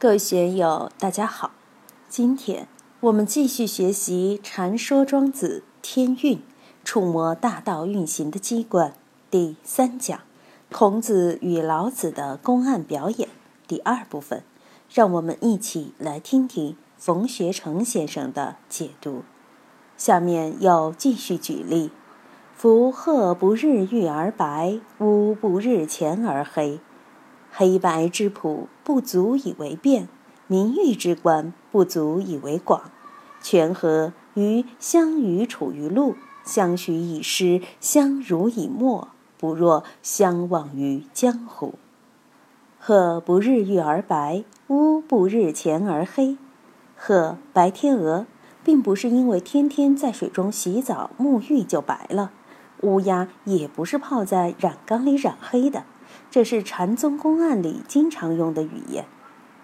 各位学友，大家好。今天我们继续学习《禅说庄子天运》，触摸大道运行的机关第三讲：孔子与老子的公案表演第二部分。让我们一起来听听冯学成先生的解读。下面又继续举例：夫鹤不日遇而白，乌不日前而黑。黑白之谱不足以为辩，名誉之观不足以为广。泉河于相与处于路，相许以诗，相濡以沫，不若相忘于江湖。鹤不日遇而白，乌不日前而黑。鹤白天鹅，并不是因为天天在水中洗澡沐浴就白了；乌鸦也不是泡在染缸里染黑的。这是禅宗公案里经常用的语言。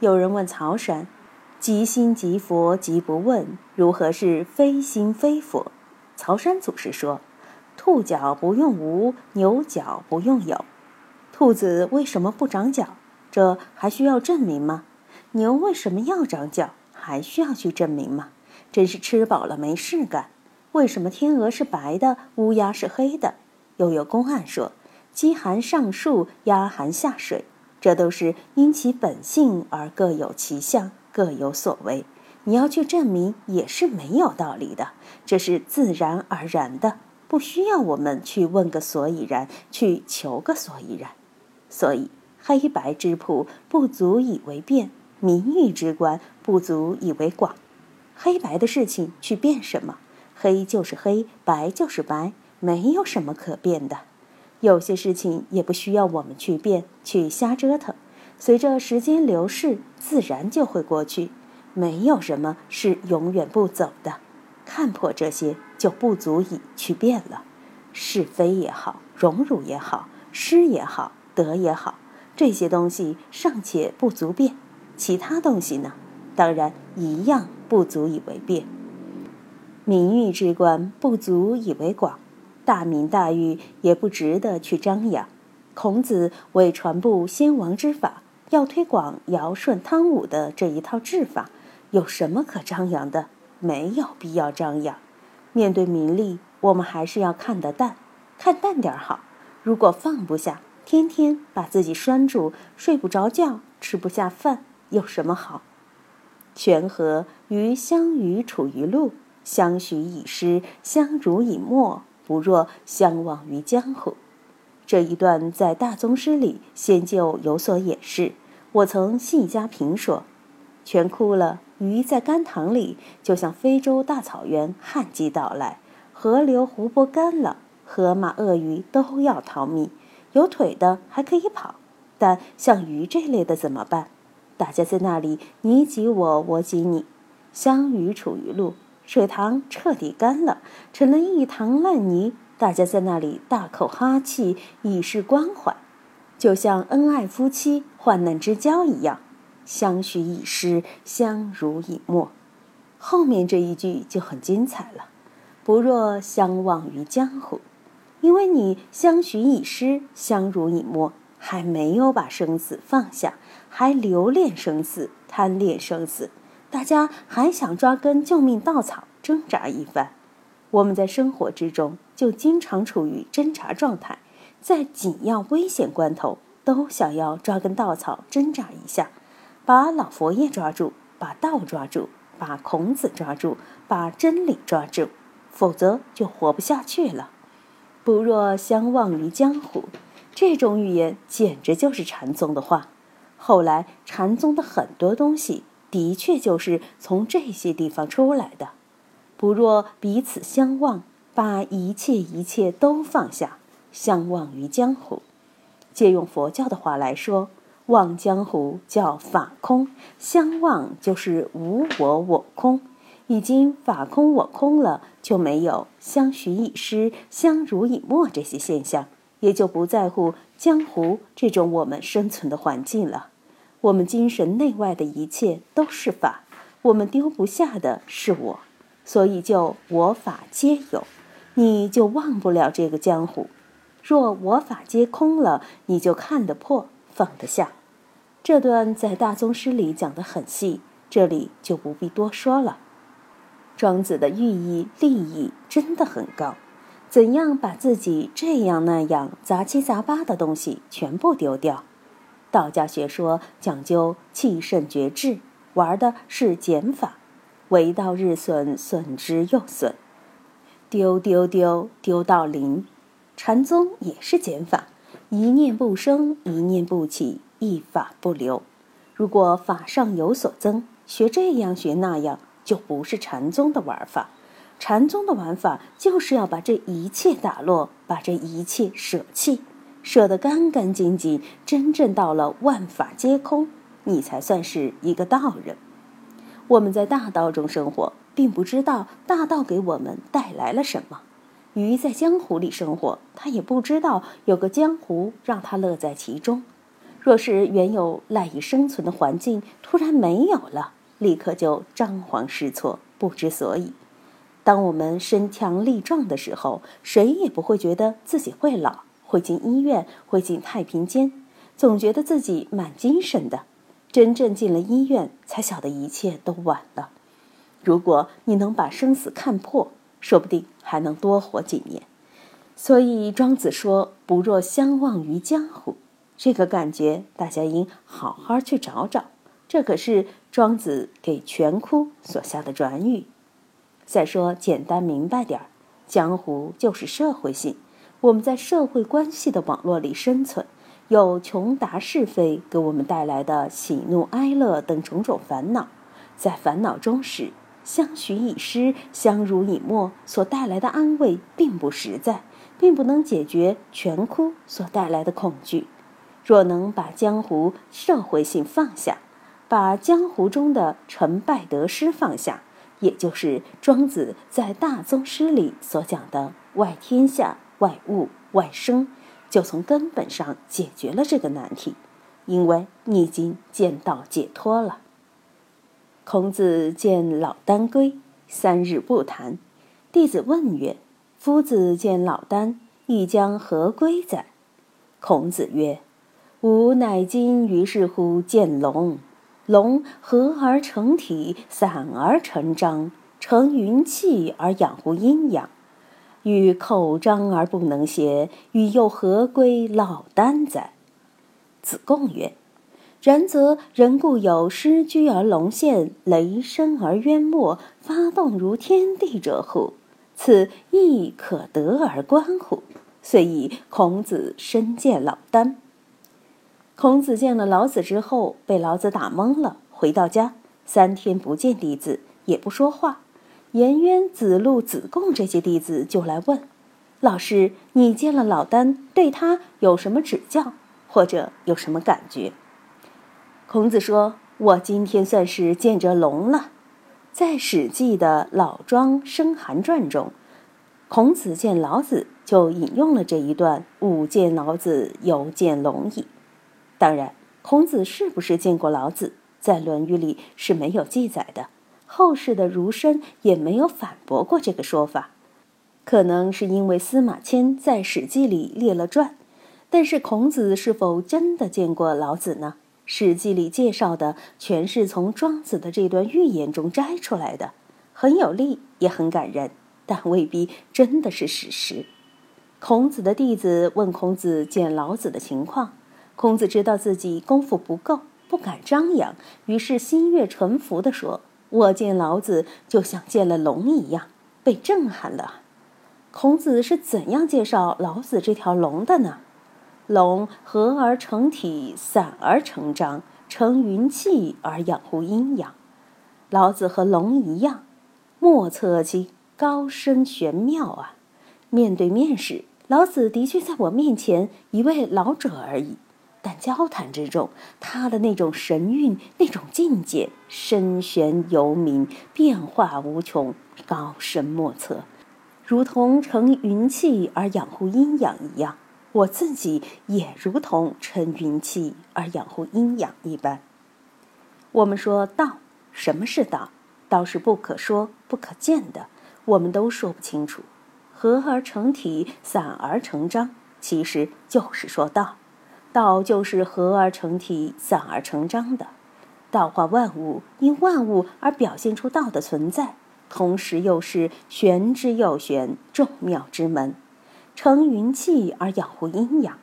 有人问曹山：“即心即佛即不问，如何是非心非佛？”曹山祖师说：“兔脚不用无，牛角不用有。兔子为什么不长角？这还需要证明吗？牛为什么要长角？还需要去证明吗？真是吃饱了没事干。为什么天鹅是白的，乌鸦是黑的？又有公案说。”饥寒上树，压寒下水，这都是因其本性而各有其相，各有所为。你要去证明也是没有道理的，这是自然而然的，不需要我们去问个所以然，去求个所以然。所以黑白之谱不足以为辩，名誉之观不足以为广。黑白的事情去辩什么？黑就是黑，白就是白，没有什么可辩的。有些事情也不需要我们去变，去瞎折腾，随着时间流逝，自然就会过去。没有什么是永远不走的，看破这些就不足以去变了。是非也好，荣辱也好，失也好，得也好，这些东西尚且不足变，其他东西呢？当然一样不足以为变。名誉之观不足以为广。大名大誉也不值得去张扬。孔子为传布先王之法，要推广尧舜汤武的这一套治法，有什么可张扬的？没有必要张扬。面对名利，我们还是要看得淡，看淡点好。如果放不下，天天把自己拴住，睡不着觉，吃不下饭，有什么好？权和于相与处于路，相许以诗，相濡以沫。不若相忘于江湖。这一段在大宗师里先就有所演示。我曾细加评说：全枯了，鱼在干塘里，就像非洲大草原旱季到来；河流湖泊干了，河马鳄鱼都要逃命。有腿的还可以跑，但像鱼这类的怎么办？大家在那里你挤我，我挤你，相与处于路。水塘彻底干了，成了一塘烂泥。大家在那里大口哈气，以示关怀，就像恩爱夫妻、患难之交一样，相许以诗，相濡以沫。后面这一句就很精彩了：不若相忘于江湖，因为你相许以诗，相濡以沫，还没有把生死放下，还留恋生死，贪恋生死。大家还想抓根救命稻草挣扎一番，我们在生活之中就经常处于挣扎状态，在紧要危险关头都想要抓根稻草挣扎一下，把老佛爷抓住，把道抓住，把孔子抓住，把真理抓住，否则就活不下去了。不若相忘于江湖，这种语言简直就是禅宗的话。后来禅宗的很多东西。的确就是从这些地方出来的，不若彼此相忘，把一切一切都放下，相忘于江湖。借用佛教的话来说，望江湖叫法空，相忘就是无我我空。已经法空我空了，就没有相许以诗、相濡以沫这些现象，也就不在乎江湖这种我们生存的环境了。我们精神内外的一切都是法，我们丢不下的是我，所以就我法皆有，你就忘不了这个江湖。若我法皆空了，你就看得破，放得下。这段在大宗师里讲得很细，这里就不必多说了。庄子的寓意立意真的很高，怎样把自己这样那样杂七杂八的东西全部丢掉？道家学说讲究气肾绝志，玩的是减法，为道日损，损之又损，丢丢丢丢到零。禅宗也是减法，一念不生，一念不起，一法不留。如果法上有所增，学这样学那样。就不是禅宗的玩法，禅宗的玩法就是要把这一切打落，把这一切舍弃，舍得干干净净，真正到了万法皆空，你才算是一个道人。我们在大道中生活，并不知道大道给我们带来了什么；鱼在江湖里生活，它也不知道有个江湖让它乐在其中。若是原有赖以生存的环境突然没有了，立刻就张皇失措，不知所以。当我们身强力壮的时候，谁也不会觉得自己会老，会进医院，会进太平间，总觉得自己蛮精神的。真正进了医院，才晓得一切都晚了。如果你能把生死看破，说不定还能多活几年。所以庄子说：“不若相忘于江湖。”这个感觉，大家应好好去找找。这可是庄子给全窟所下的转语。再说简单明白点儿，江湖就是社会性。我们在社会关系的网络里生存，有穷达是非给我们带来的喜怒哀乐等种种烦恼，在烦恼中时，相许以诗，相濡以沫所带来的安慰并不实在，并不能解决全窟所带来的恐惧。若能把江湖社会性放下。把江湖中的成败得失放下，也就是庄子在大宗师里所讲的“外天下、外物、外生”，就从根本上解决了这个难题，因为你已经见到解脱了。孔子见老聃归，三日不谈。弟子问曰：“夫子见老聃，亦将何归哉？”孔子曰：“吾乃今于是乎见龙。”龙合而成体，散而成章，成云气而养乎阴阳。欲口张而不能谐，与又何归老聃哉？子贡曰：“然则人固有失居而龙现，雷声而渊没，发动如天地者乎？此亦可得而观乎？遂以孔子深见老聃。”孔子见了老子之后，被老子打懵了。回到家，三天不见弟子，也不说话。颜渊、子路、子贡这些弟子就来问：“老师，你见了老聃，对他有什么指教，或者有什么感觉？”孔子说：“我今天算是见着龙了。”在《史记》的老庄生寒传中，孔子见老子就引用了这一段：“吾见老子，犹见龙矣。”当然，孔子是不是见过老子，在《论语》里是没有记载的，后世的儒生也没有反驳过这个说法。可能是因为司马迁在《史记》里列了传，但是孔子是否真的见过老子呢？《史记》里介绍的全是从庄子的这段寓言中摘出来的，很有力，也很感人，但未必真的是史实。孔子的弟子问孔子见老子的情况。孔子知道自己功夫不够，不敢张扬，于是心悦诚服地说：“我见老子就像见了龙一样，被震撼了。”孔子是怎样介绍老子这条龙的呢？龙合而成体，散而成章，成云气而养护阴阳。老子和龙一样，莫测其高深玄妙啊！面对面时，老子的确在我面前一位老者而已。但交谈之中，他的那种神韵、那种境界，深玄幽冥，变化无穷，高深莫测，如同乘云气而养护阴阳一样。我自己也如同乘云气而养护阴阳一般。我们说道，什么是道？道是不可说、不可见的，我们都说不清楚。合而成体，散而成章，其实就是说道。道就是合而成体、散而成章的。道化万物，因万物而表现出道的存在，同时又是玄之又玄、众妙之门，成云气而养护阴阳。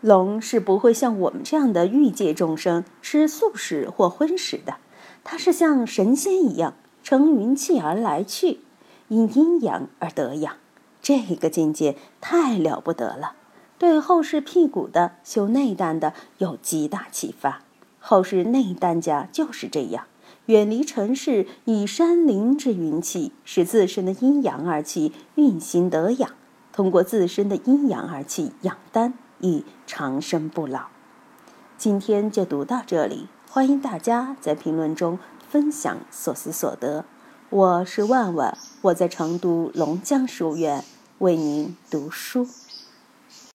龙是不会像我们这样的欲界众生吃素食或荤食的，它是像神仙一样乘云气而来去，因阴阳而得养。这个境界太了不得了，对后世辟谷的、修内丹的有极大启发。后世内丹家就是这样，远离尘世，以山林之云气，使自身的阴阳二气运行得养，通过自身的阴阳二气养丹，以长生不老。今天就读到这里，欢迎大家在评论中分享所思所得。我是万万，我在成都龙江书院为您读书。